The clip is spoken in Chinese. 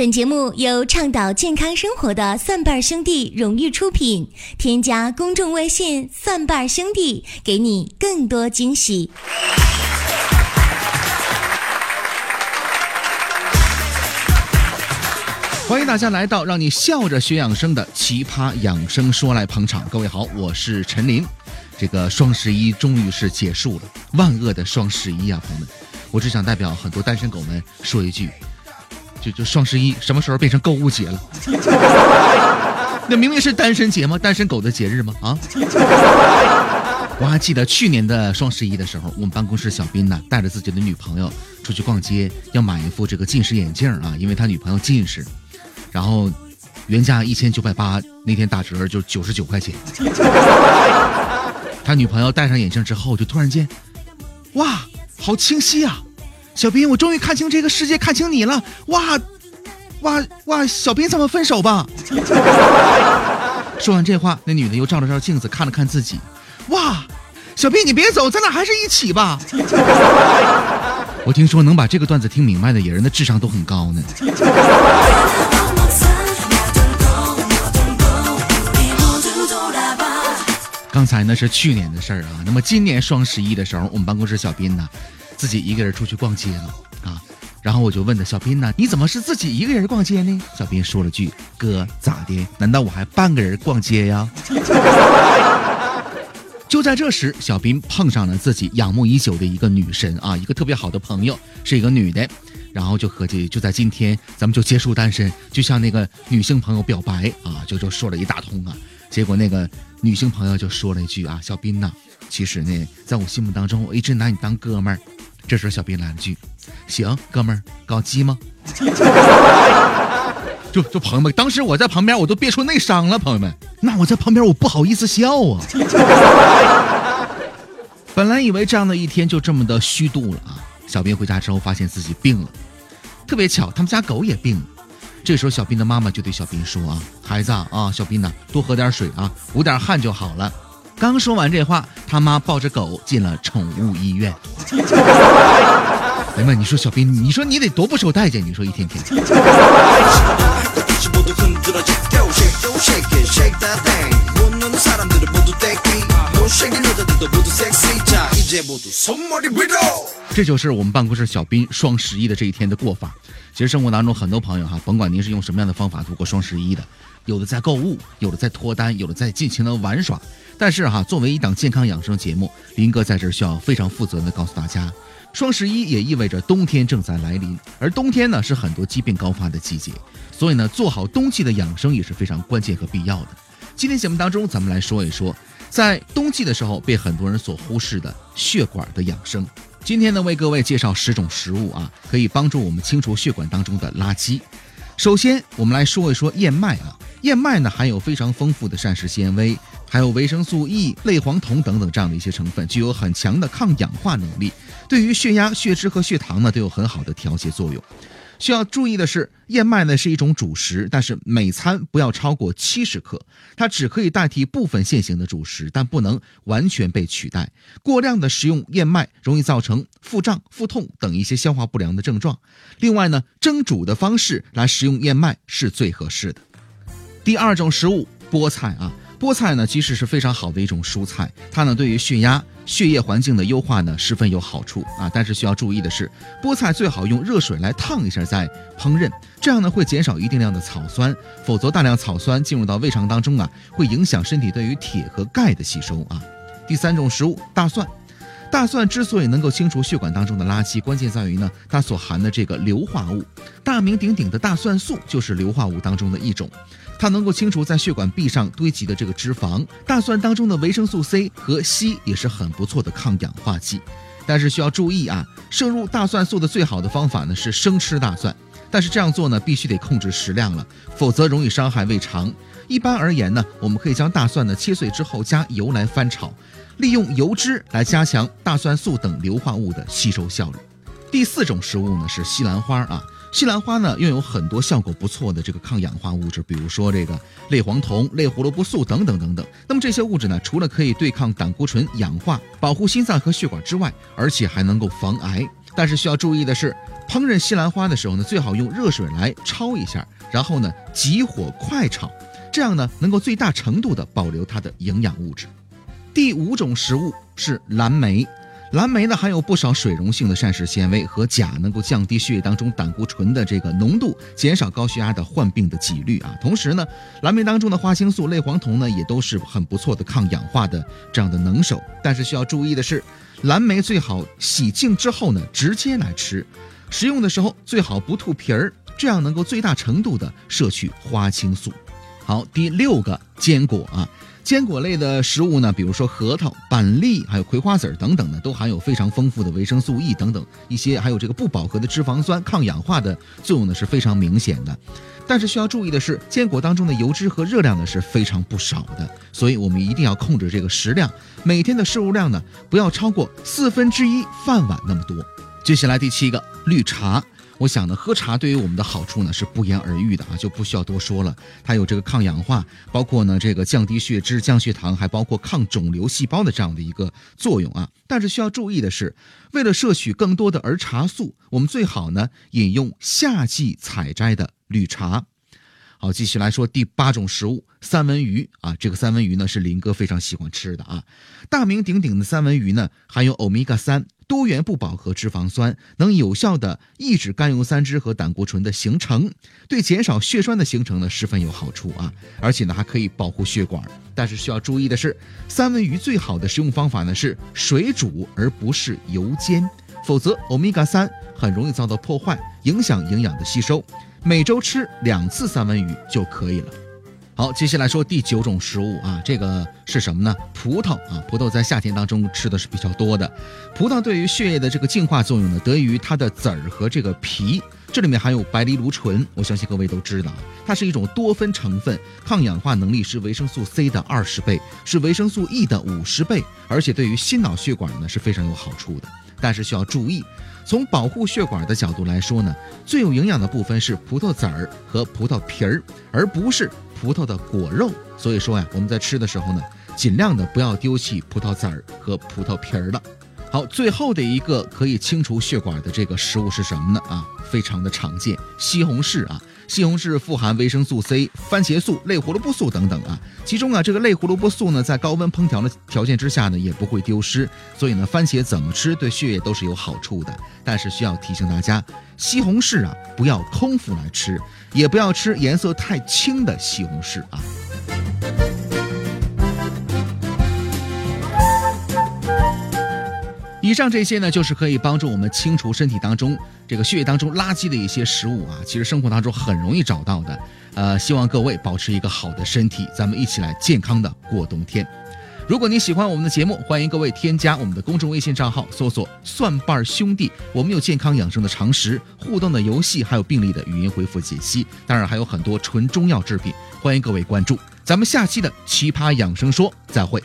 本节目由倡导健康生活的蒜瓣兄弟荣誉出品。添加公众微信“蒜瓣兄弟”，给你更多惊喜。欢迎大家来到让你笑着学养生的奇葩养生说来捧场。各位好，我是陈林。这个双十一终于是结束了，万恶的双十一啊，朋友们！我只想代表很多单身狗们说一句：就就双十一什么时候变成购物节了？那明明是单身节吗？单身狗的节日吗？啊！我还记得去年的双十一的时候，我们办公室小斌呢带着自己的女朋友出去逛街，要买一副这个近视眼镜啊，因为他女朋友近视。然后原价一千九百八，那天打折就九十九块钱。他女朋友戴上眼镜之后，就突然间，哇，好清晰啊！小斌，我终于看清这个世界，看清你了！哇，哇哇，小斌，咱们分手吧！说完这话，那女的又照了照镜子，看了看自己，哇，小斌，你别走，咱俩还是一起吧。我听说能把这个段子听明白的人，的智商都很高呢。刚才那是去年的事儿啊，那么今年双十一的时候，我们办公室小斌呢，自己一个人出去逛街了啊，然后我就问他，小斌呢，你怎么是自己一个人逛街呢？小斌说了句，哥咋的？难道我还半个人逛街呀？就在这时，小斌碰上了自己仰慕已久的一个女神啊，一个特别好的朋友，是一个女的，然后就合计，就在今天，咱们就结束单身，就向那个女性朋友表白啊，就就说了一大通啊。结果那个女性朋友就说了一句啊，小斌呐，其实呢，在我心目当中，我一直拿你当哥们儿。这时候小斌来了句，行，哥们儿，搞基吗？就就朋友们，当时我在旁边，我都憋出内伤了。朋友们，那我在旁边，我不好意思笑啊。本来以为这样的一天就这么的虚度了啊，小斌回家之后发现自己病了，特别巧，他们家狗也病了。这时候，小斌的妈妈就对小斌说：“啊，孩子啊，小斌呐，多喝点水啊，捂点汗就好了。”刚说完这话，他妈抱着狗进了宠物医院。哎妈，你说小斌，你说你得多不受待见？你说一天天。这就是我们办公室小斌双十一的这一天的过法。其实生活当中很多朋友哈，甭管您是用什么样的方法度过双十一的，有的在购物，有的在脱单，有的在尽情的玩耍。但是哈，作为一档健康养生节目，林哥在这需要非常负责任的告诉大家，双十一也意味着冬天正在来临，而冬天呢是很多疾病高发的季节，所以呢做好冬季的养生也是非常关键和必要的。今天节目当中，咱们来说一说。在冬季的时候被很多人所忽视的血管的养生，今天呢为各位介绍十种食物啊，可以帮助我们清除血管当中的垃圾。首先，我们来说一说燕麦啊，燕麦呢含有非常丰富的膳食纤维，还有维生素 E、类黄酮等等这样的一些成分，具有很强的抗氧化能力，对于血压、血脂和血糖呢都有很好的调节作用。需要注意的是，燕麦呢是一种主食，但是每餐不要超过七十克。它只可以代替部分现行的主食，但不能完全被取代。过量的食用燕麦容易造成腹胀、腹痛等一些消化不良的症状。另外呢，蒸煮的方式来食用燕麦是最合适的。第二种食物，菠菜啊。菠菜呢，其实是非常好的一种蔬菜，它呢对于血压、血液环境的优化呢十分有好处啊。但是需要注意的是，菠菜最好用热水来烫一下再烹饪，这样呢会减少一定量的草酸，否则大量草酸进入到胃肠当中啊，会影响身体对于铁和钙的吸收啊。第三种食物，大蒜。大蒜之所以能够清除血管当中的垃圾，关键在于呢它所含的这个硫化物，大名鼎鼎的大蒜素就是硫化物当中的一种。它能够清除在血管壁上堆积的这个脂肪，大蒜当中的维生素 C 和硒也是很不错的抗氧化剂。但是需要注意啊，摄入大蒜素的最好的方法呢是生吃大蒜，但是这样做呢必须得控制食量了，否则容易伤害胃肠。一般而言呢，我们可以将大蒜呢切碎之后加油来翻炒，利用油脂来加强大蒜素等硫化物的吸收效率。第四种食物呢是西兰花啊。西兰花呢，拥有很多效果不错的这个抗氧化物质，比如说这个类黄酮、类胡萝卜素等等等等。那么这些物质呢，除了可以对抗胆固醇氧化、保护心脏和血管之外，而且还能够防癌。但是需要注意的是，烹饪西兰花的时候呢，最好用热水来焯一下，然后呢急火快炒，这样呢能够最大程度的保留它的营养物质。第五种食物是蓝莓。蓝莓呢含有不少水溶性的膳食纤维和钾，能够降低血液当中胆固醇的这个浓度，减少高血压的患病的几率啊。同时呢，蓝莓当中的花青素、类黄酮呢也都是很不错的抗氧化的这样的能手。但是需要注意的是，蓝莓最好洗净之后呢直接来吃，食用的时候最好不吐皮儿，这样能够最大程度的摄取花青素。好，第六个坚果啊。坚果类的食物呢，比如说核桃、板栗，还有葵花籽等等呢，都含有非常丰富的维生素 E 等等一些，还有这个不饱和的脂肪酸，抗氧化的作用呢是非常明显的。但是需要注意的是，坚果当中的油脂和热量呢是非常不少的，所以我们一定要控制这个食量，每天的摄入量呢不要超过四分之一饭碗那么多。接下来第七个，绿茶。我想呢，喝茶对于我们的好处呢是不言而喻的啊，就不需要多说了。它有这个抗氧化，包括呢这个降低血脂、降血糖，还包括抗肿瘤细胞的这样的一个作用啊。但是需要注意的是，为了摄取更多的儿茶素，我们最好呢饮用夏季采摘的绿茶。好，继续来说第八种食物三文鱼啊，这个三文鱼呢是林哥非常喜欢吃的啊。大名鼎鼎的三文鱼呢含有欧米伽三。多元不饱和脂肪酸能有效的抑制甘油三酯和胆固醇的形成，对减少血栓的形成呢十分有好处啊！而且呢还可以保护血管。但是需要注意的是，三文鱼最好的食用方法呢是水煮，而不是油煎，否则欧米伽三很容易遭到破坏，影响营养的吸收。每周吃两次三文鱼就可以了。好，接下来说第九种食物啊，这个是什么呢？葡萄啊，葡萄在夏天当中吃的是比较多的。葡萄对于血液的这个净化作用呢，得益于它的籽儿和这个皮，这里面含有白藜芦醇，我相信各位都知道，它是一种多酚成分，抗氧化能力是维生素 C 的二十倍，是维生素 E 的五十倍，而且对于心脑血管呢是非常有好处的。但是需要注意，从保护血管的角度来说呢，最有营养的部分是葡萄籽儿和葡萄皮儿，而不是。葡萄的果肉，所以说呀，我们在吃的时候呢，尽量的不要丢弃葡萄籽儿和葡萄皮儿了。好，最后的一个可以清除血管的这个食物是什么呢？啊，非常的常见，西红柿啊，西红柿富含维生素 C、番茄素、类胡萝卜素等等啊。其中啊，这个类胡萝卜素呢，在高温烹调的条件之下呢，也不会丢失。所以呢，番茄怎么吃对血液都是有好处的。但是需要提醒大家，西红柿啊，不要空腹来吃，也不要吃颜色太青的西红柿啊。以上这些呢，就是可以帮助我们清除身体当中这个血液当中垃圾的一些食物啊。其实生活当中很容易找到的。呃，希望各位保持一个好的身体，咱们一起来健康的过冬天。如果你喜欢我们的节目，欢迎各位添加我们的公众微信账号，搜索“蒜瓣兄弟”。我们有健康养生的常识、互动的游戏，还有病例的语音回复解析，当然还有很多纯中药制品，欢迎各位关注。咱们下期的奇葩养生说，再会。